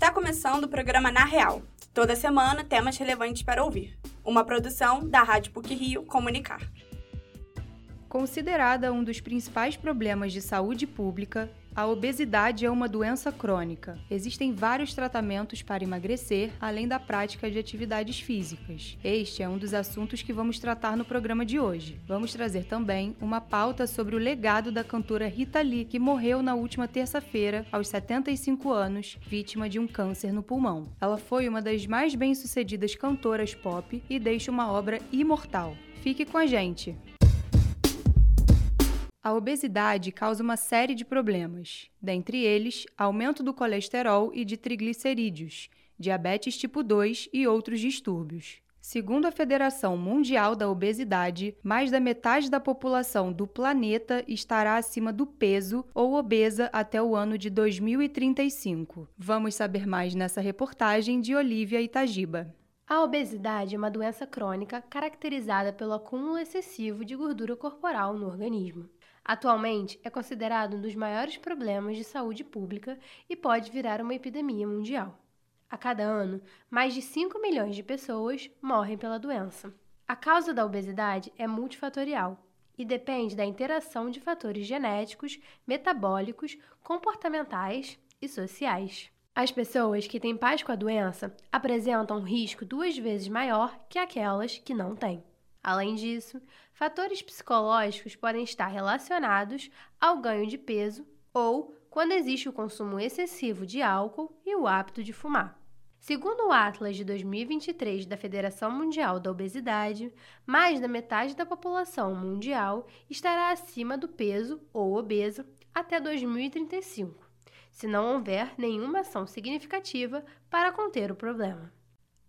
Está começando o programa Na Real. Toda semana, temas relevantes para ouvir. Uma produção da Rádio PUC Rio Comunicar. Considerada um dos principais problemas de saúde pública, a obesidade é uma doença crônica. Existem vários tratamentos para emagrecer, além da prática de atividades físicas. Este é um dos assuntos que vamos tratar no programa de hoje. Vamos trazer também uma pauta sobre o legado da cantora Rita Lee, que morreu na última terça-feira, aos 75 anos, vítima de um câncer no pulmão. Ela foi uma das mais bem-sucedidas cantoras pop e deixa uma obra imortal. Fique com a gente! A obesidade causa uma série de problemas, dentre eles, aumento do colesterol e de triglicerídeos, diabetes tipo 2 e outros distúrbios. Segundo a Federação Mundial da Obesidade, mais da metade da população do planeta estará acima do peso ou obesa até o ano de 2035. Vamos saber mais nessa reportagem de Olivia Itagiba. A obesidade é uma doença crônica caracterizada pelo acúmulo excessivo de gordura corporal no organismo. Atualmente, é considerado um dos maiores problemas de saúde pública e pode virar uma epidemia mundial. A cada ano, mais de 5 milhões de pessoas morrem pela doença. A causa da obesidade é multifatorial e depende da interação de fatores genéticos, metabólicos, comportamentais e sociais. As pessoas que têm pais com a doença apresentam um risco duas vezes maior que aquelas que não têm. Além disso, fatores psicológicos podem estar relacionados ao ganho de peso ou quando existe o consumo excessivo de álcool e o hábito de fumar. Segundo o Atlas de 2023 da Federação Mundial da Obesidade, mais da metade da população mundial estará acima do peso ou obesa até 2035, se não houver nenhuma ação significativa para conter o problema.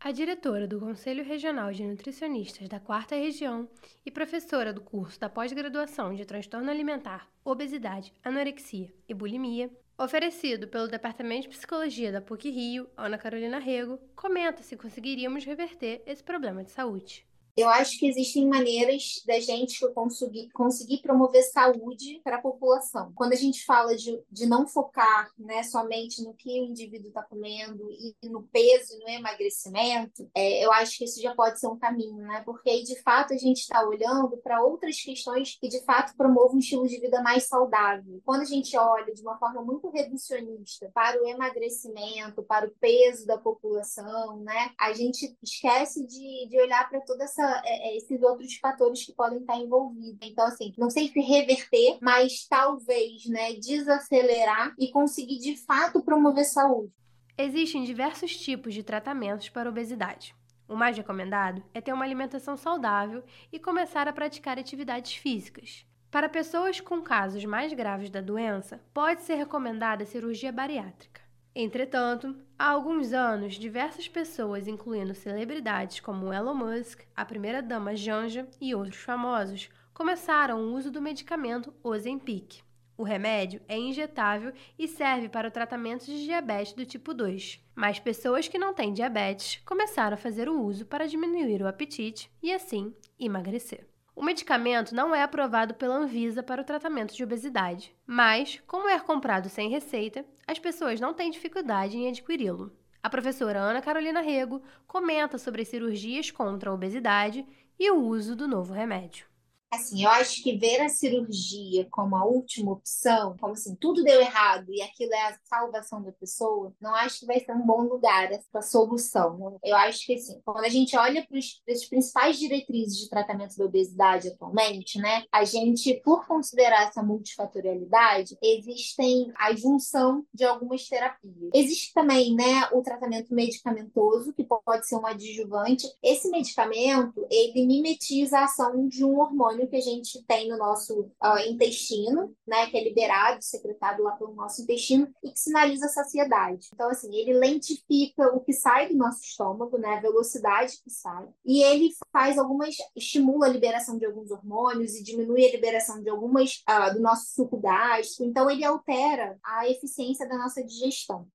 A diretora do Conselho Regional de Nutricionistas da Quarta Região e professora do curso da pós-graduação de Transtorno Alimentar, Obesidade, Anorexia e Bulimia, oferecido pelo Departamento de Psicologia da PUC Rio, Ana Carolina Rego, comenta se conseguiríamos reverter esse problema de saúde. Eu acho que existem maneiras da gente conseguir, conseguir promover saúde para a população. Quando a gente fala de, de não focar né, somente no que o indivíduo está comendo e no peso e no emagrecimento, é, eu acho que isso já pode ser um caminho, né? Porque aí, de fato, a gente está olhando para outras questões que, de fato, promovam um estilo de vida mais saudável. Quando a gente olha de uma forma muito reducionista para o emagrecimento, para o peso da população, né? A gente esquece de, de olhar para toda essa é, é, esses outros fatores que podem estar envolvidos. Então, assim, não sei se reverter, mas talvez, né, desacelerar e conseguir de fato promover saúde. Existem diversos tipos de tratamentos para obesidade. O mais recomendado é ter uma alimentação saudável e começar a praticar atividades físicas. Para pessoas com casos mais graves da doença, pode ser recomendada a cirurgia bariátrica. Entretanto, há alguns anos, diversas pessoas, incluindo celebridades como Elon Musk, a primeira-dama Janja e outros famosos, começaram o uso do medicamento Ozempic. O remédio é injetável e serve para o tratamento de diabetes do tipo 2. Mas pessoas que não têm diabetes começaram a fazer o uso para diminuir o apetite e, assim, emagrecer. O medicamento não é aprovado pela Anvisa para o tratamento de obesidade, mas, como é comprado sem receita, as pessoas não têm dificuldade em adquiri-lo. A professora Ana Carolina Rego comenta sobre as cirurgias contra a obesidade e o uso do novo remédio. Assim, eu acho que ver a cirurgia como a última opção, como assim, tudo deu errado e aquilo é a salvação da pessoa, não acho que vai ser um bom lugar essa solução. Né? Eu acho que, assim, quando a gente olha para as principais diretrizes de tratamento da obesidade atualmente, né, a gente, por considerar essa multifatorialidade, existem a junção de algumas terapias. Existe também, né, o tratamento medicamentoso, que pode ser um adjuvante. Esse medicamento, ele mimetiza a ação de um hormônio hormônio que a gente tem no nosso uh, intestino, né, que é liberado, secretado lá pelo nosso intestino e que sinaliza a saciedade. Então, assim, ele lentifica o que sai do nosso estômago, né, a velocidade que sai, e ele faz algumas, estimula a liberação de alguns hormônios e diminui a liberação de algumas uh, do nosso suco gástrico. Então, ele altera a eficiência da nossa digestão.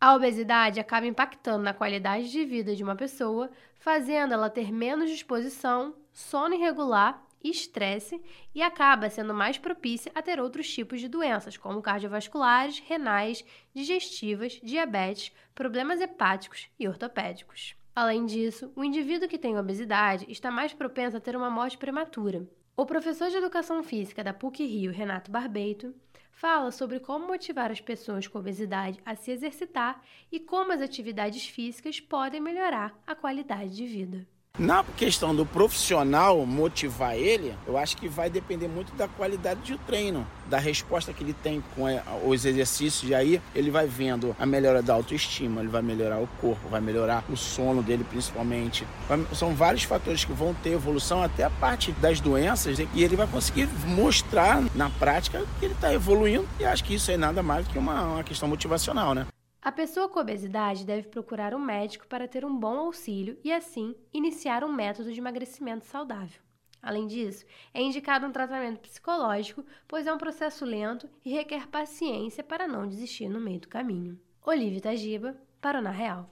A obesidade acaba impactando na qualidade de vida de uma pessoa, fazendo ela ter menos disposição, sono irregular estresse e acaba sendo mais propícia a ter outros tipos de doenças, como cardiovasculares, renais, digestivas, diabetes, problemas hepáticos e ortopédicos. Além disso, o indivíduo que tem obesidade está mais propenso a ter uma morte prematura. O professor de Educação Física da PUC-Rio, Renato Barbeito, fala sobre como motivar as pessoas com obesidade a se exercitar e como as atividades físicas podem melhorar a qualidade de vida. Na questão do profissional motivar ele, eu acho que vai depender muito da qualidade do treino, da resposta que ele tem com eh, os exercícios, e aí ele vai vendo a melhora da autoestima, ele vai melhorar o corpo, vai melhorar o sono dele principalmente. São vários fatores que vão ter evolução, até a parte das doenças, e ele vai conseguir mostrar na prática que ele está evoluindo, e acho que isso é nada mais do que uma, uma questão motivacional, né? A pessoa com obesidade deve procurar um médico para ter um bom auxílio e, assim, iniciar um método de emagrecimento saudável. Além disso, é indicado um tratamento psicológico, pois é um processo lento e requer paciência para não desistir no meio do caminho. Olivia Tajiba, para o Na Real.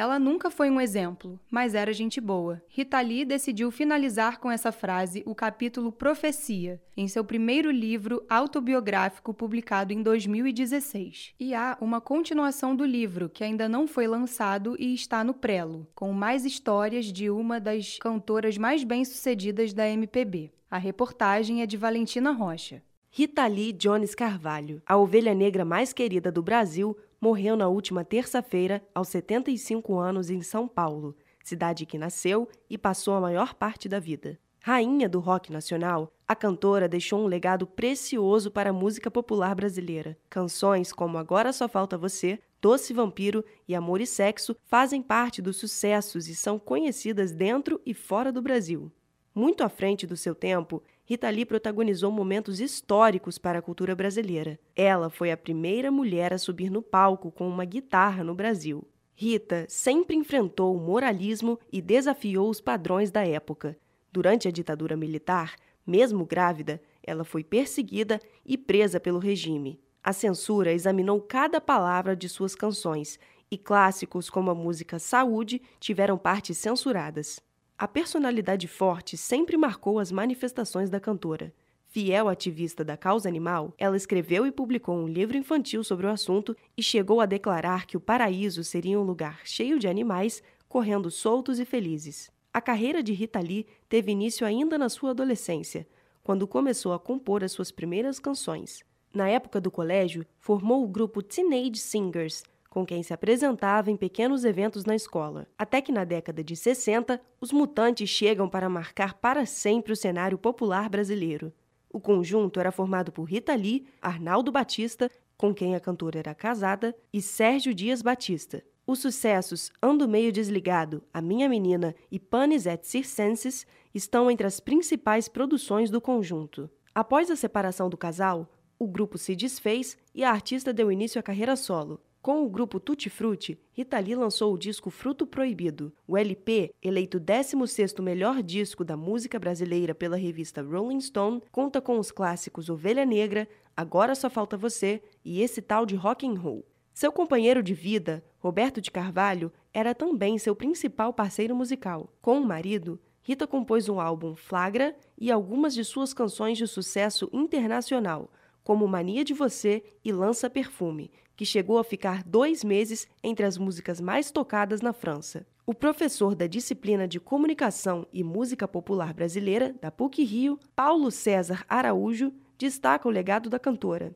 Ela nunca foi um exemplo, mas era gente boa. Rita Lee decidiu finalizar com essa frase o capítulo Profecia, em seu primeiro livro autobiográfico publicado em 2016. E há uma continuação do livro, que ainda não foi lançado e está no prelo, com mais histórias de uma das cantoras mais bem-sucedidas da MPB. A reportagem é de Valentina Rocha. Rita Lee Jones Carvalho, a ovelha negra mais querida do Brasil, morreu na última terça-feira, aos 75 anos, em São Paulo, cidade que nasceu e passou a maior parte da vida. Rainha do rock nacional, a cantora deixou um legado precioso para a música popular brasileira. Canções como Agora Só Falta Você, Doce Vampiro e Amor e Sexo fazem parte dos sucessos e são conhecidas dentro e fora do Brasil. Muito à frente do seu tempo, Rita Lee protagonizou momentos históricos para a cultura brasileira. Ela foi a primeira mulher a subir no palco com uma guitarra no Brasil. Rita sempre enfrentou o moralismo e desafiou os padrões da época. Durante a ditadura militar, mesmo grávida, ela foi perseguida e presa pelo regime. A censura examinou cada palavra de suas canções e clássicos como a música Saúde tiveram partes censuradas. A personalidade forte sempre marcou as manifestações da cantora. Fiel ativista da causa animal, ela escreveu e publicou um livro infantil sobre o assunto e chegou a declarar que o paraíso seria um lugar cheio de animais correndo soltos e felizes. A carreira de Rita Lee teve início ainda na sua adolescência, quando começou a compor as suas primeiras canções. Na época do colégio, formou o grupo Teenage Singers, com quem se apresentava em pequenos eventos na escola. Até que na década de 60, os mutantes chegam para marcar para sempre o cenário popular brasileiro. O conjunto era formado por Rita Lee, Arnaldo Batista, com quem a cantora era casada, e Sérgio Dias Batista. Os sucessos Ando Meio Desligado, A Minha Menina e Panis et Circenses estão entre as principais produções do conjunto. Após a separação do casal, o grupo se desfez e a artista deu início à carreira solo. Com o grupo Tutti Frutti, Rita Lee lançou o disco Fruto Proibido. O LP, eleito 16º melhor disco da música brasileira pela revista Rolling Stone, conta com os clássicos Ovelha Negra, Agora Só Falta Você e esse tal de Rock and Roll. Seu companheiro de vida, Roberto de Carvalho, era também seu principal parceiro musical. Com o marido, Rita compôs um álbum Flagra e algumas de suas canções de sucesso internacional, como Mania de Você e Lança Perfume, que chegou a ficar dois meses entre as músicas mais tocadas na França. O professor da disciplina de Comunicação e Música Popular Brasileira, da PUC-Rio, Paulo César Araújo, destaca o legado da cantora.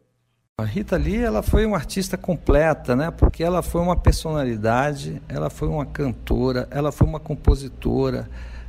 A Rita Lee ela foi uma artista completa, né? Porque ela foi uma personalidade, ela foi uma cantora, ela foi uma compositora,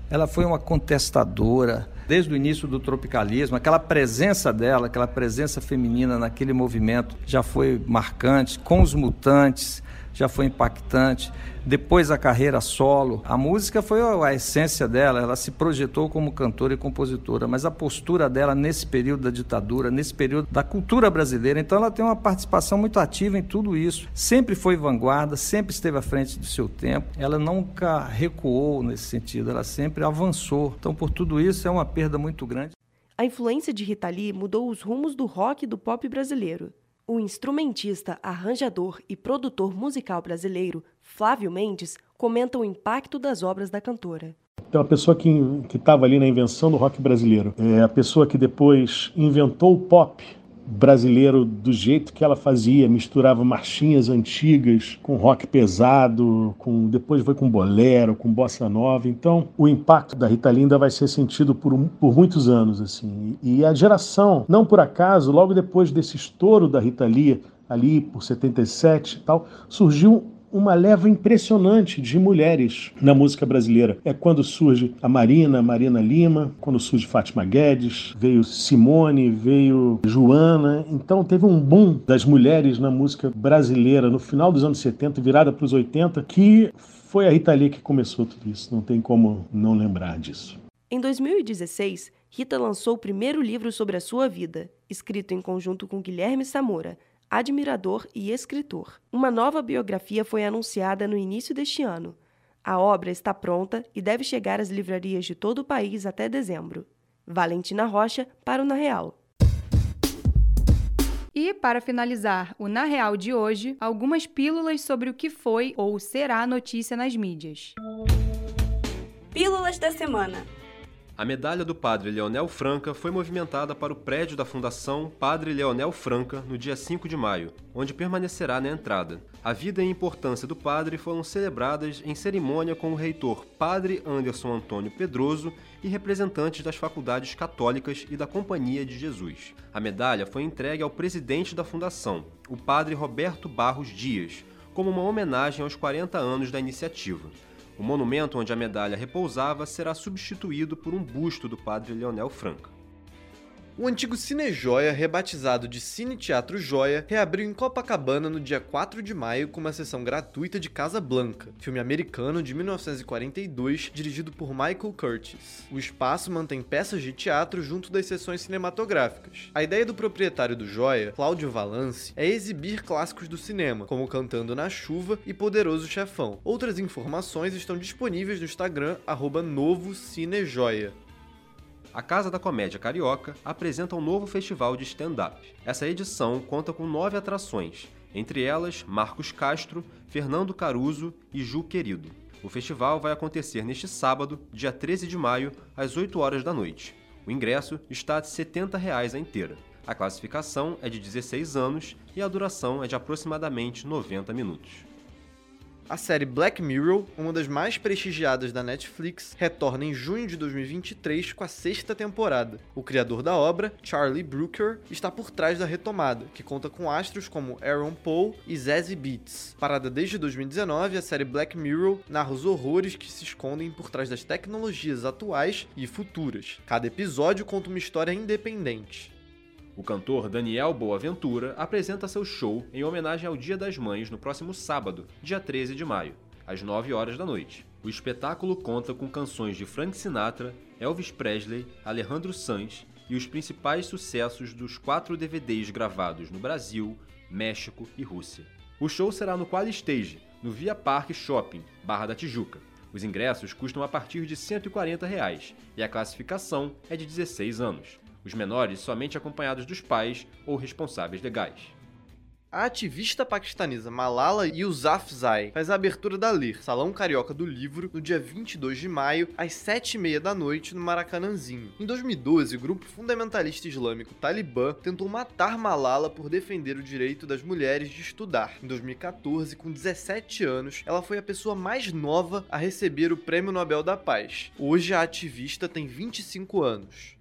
ela foi uma contestadora, desde o início do tropicalismo, aquela presença dela, aquela presença feminina naquele movimento já foi marcante, com os mutantes já foi impactante. Depois a carreira solo, a música foi a essência dela, ela se projetou como cantora e compositora, mas a postura dela nesse período da ditadura, nesse período da cultura brasileira, então ela tem uma participação muito ativa em tudo isso. Sempre foi vanguarda, sempre esteve à frente do seu tempo, ela nunca recuou nesse sentido, ela sempre avançou. Então, por tudo isso, é uma perda muito grande. A influência de Rita Lee mudou os rumos do rock e do pop brasileiro. O instrumentista, arranjador e produtor musical brasileiro Flávio Mendes comenta o impacto das obras da cantora. Então, a pessoa que estava ali na invenção do rock brasileiro, é a pessoa que depois inventou o pop, brasileiro do jeito que ela fazia, misturava marchinhas antigas com rock pesado, com depois foi com bolero, com bossa nova. Então, o impacto da Rita Linda vai ser sentido por, por muitos anos assim. E a geração, não por acaso, logo depois desse estouro da Rita Lee, ali por 77 e tal, surgiu uma leva impressionante de mulheres na música brasileira. É quando surge a Marina, Marina Lima, quando surge Fátima Guedes, veio Simone, veio Joana. Então teve um boom das mulheres na música brasileira no final dos anos 70, virada para os 80, que foi a Rita Lee que começou tudo isso. Não tem como não lembrar disso. Em 2016, Rita lançou o primeiro livro sobre a sua vida, escrito em conjunto com Guilherme Samora, admirador e escritor. Uma nova biografia foi anunciada no início deste ano. A obra está pronta e deve chegar às livrarias de todo o país até dezembro. Valentina Rocha para o Na Real. E, para finalizar o Na Real de hoje, algumas pílulas sobre o que foi ou será notícia nas mídias. Pílulas da semana. A medalha do padre Leonel Franca foi movimentada para o prédio da Fundação Padre Leonel Franca no dia 5 de maio, onde permanecerá na entrada. A vida e importância do padre foram celebradas em cerimônia com o reitor Padre Anderson Antônio Pedroso e representantes das faculdades católicas e da Companhia de Jesus. A medalha foi entregue ao presidente da fundação, o padre Roberto Barros Dias, como uma homenagem aos 40 anos da iniciativa. O monumento onde a medalha repousava será substituído por um busto do padre Leonel Franca. O antigo Cine Joia, rebatizado de Cine Teatro Joia, reabriu em Copacabana no dia 4 de maio com uma sessão gratuita de Casa Blanca, filme americano de 1942 dirigido por Michael Curtis. O espaço mantém peças de teatro junto das sessões cinematográficas. A ideia do proprietário do Joia, Cláudio Valance, é exibir clássicos do cinema, como Cantando na Chuva e Poderoso Chefão. Outras informações estão disponíveis no Instagram arroba Novo Cine Joia a Casa da Comédia Carioca apresenta um novo festival de stand-up. Essa edição conta com nove atrações, entre elas Marcos Castro, Fernando Caruso e Ju Querido. O festival vai acontecer neste sábado, dia 13 de maio, às 8 horas da noite. O ingresso está de 70 reais a inteira. A classificação é de 16 anos e a duração é de aproximadamente 90 minutos. A série Black Mirror, uma das mais prestigiadas da Netflix, retorna em junho de 2023 com a sexta temporada. O criador da obra, Charlie Brooker, está por trás da retomada, que conta com astros como Aaron Paul e Zazie Beetz. Parada desde 2019, a série Black Mirror narra os horrores que se escondem por trás das tecnologias atuais e futuras. Cada episódio conta uma história independente. O cantor Daniel Boaventura apresenta seu show em homenagem ao Dia das Mães no próximo sábado, dia 13 de maio, às 9 horas da noite. O espetáculo conta com canções de Frank Sinatra, Elvis Presley, Alejandro Sanz e os principais sucessos dos quatro DVDs gravados no Brasil, México e Rússia. O show será no Qual Stage, no Via Park Shopping, Barra da Tijuca. Os ingressos custam a partir de 140 reais, e a classificação é de 16 anos os menores somente acompanhados dos pais ou responsáveis legais. A ativista paquistanesa Malala Yousafzai faz a abertura da LIR, Salão Carioca do Livro, no dia 22 de maio, às 7h30 da noite, no Maracanãzinho. Em 2012, o grupo fundamentalista islâmico Talibã tentou matar Malala por defender o direito das mulheres de estudar. Em 2014, com 17 anos, ela foi a pessoa mais nova a receber o Prêmio Nobel da Paz. Hoje, a ativista tem 25 anos.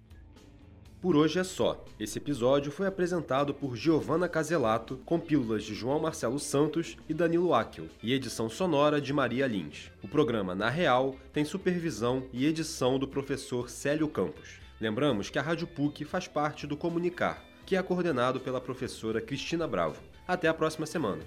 Por hoje é só. Esse episódio foi apresentado por Giovanna Caselato, com pílulas de João Marcelo Santos e Danilo Akel, e edição sonora de Maria Lins. O programa Na Real tem supervisão e edição do professor Célio Campos. Lembramos que a Rádio PUC faz parte do Comunicar, que é coordenado pela professora Cristina Bravo. Até a próxima semana.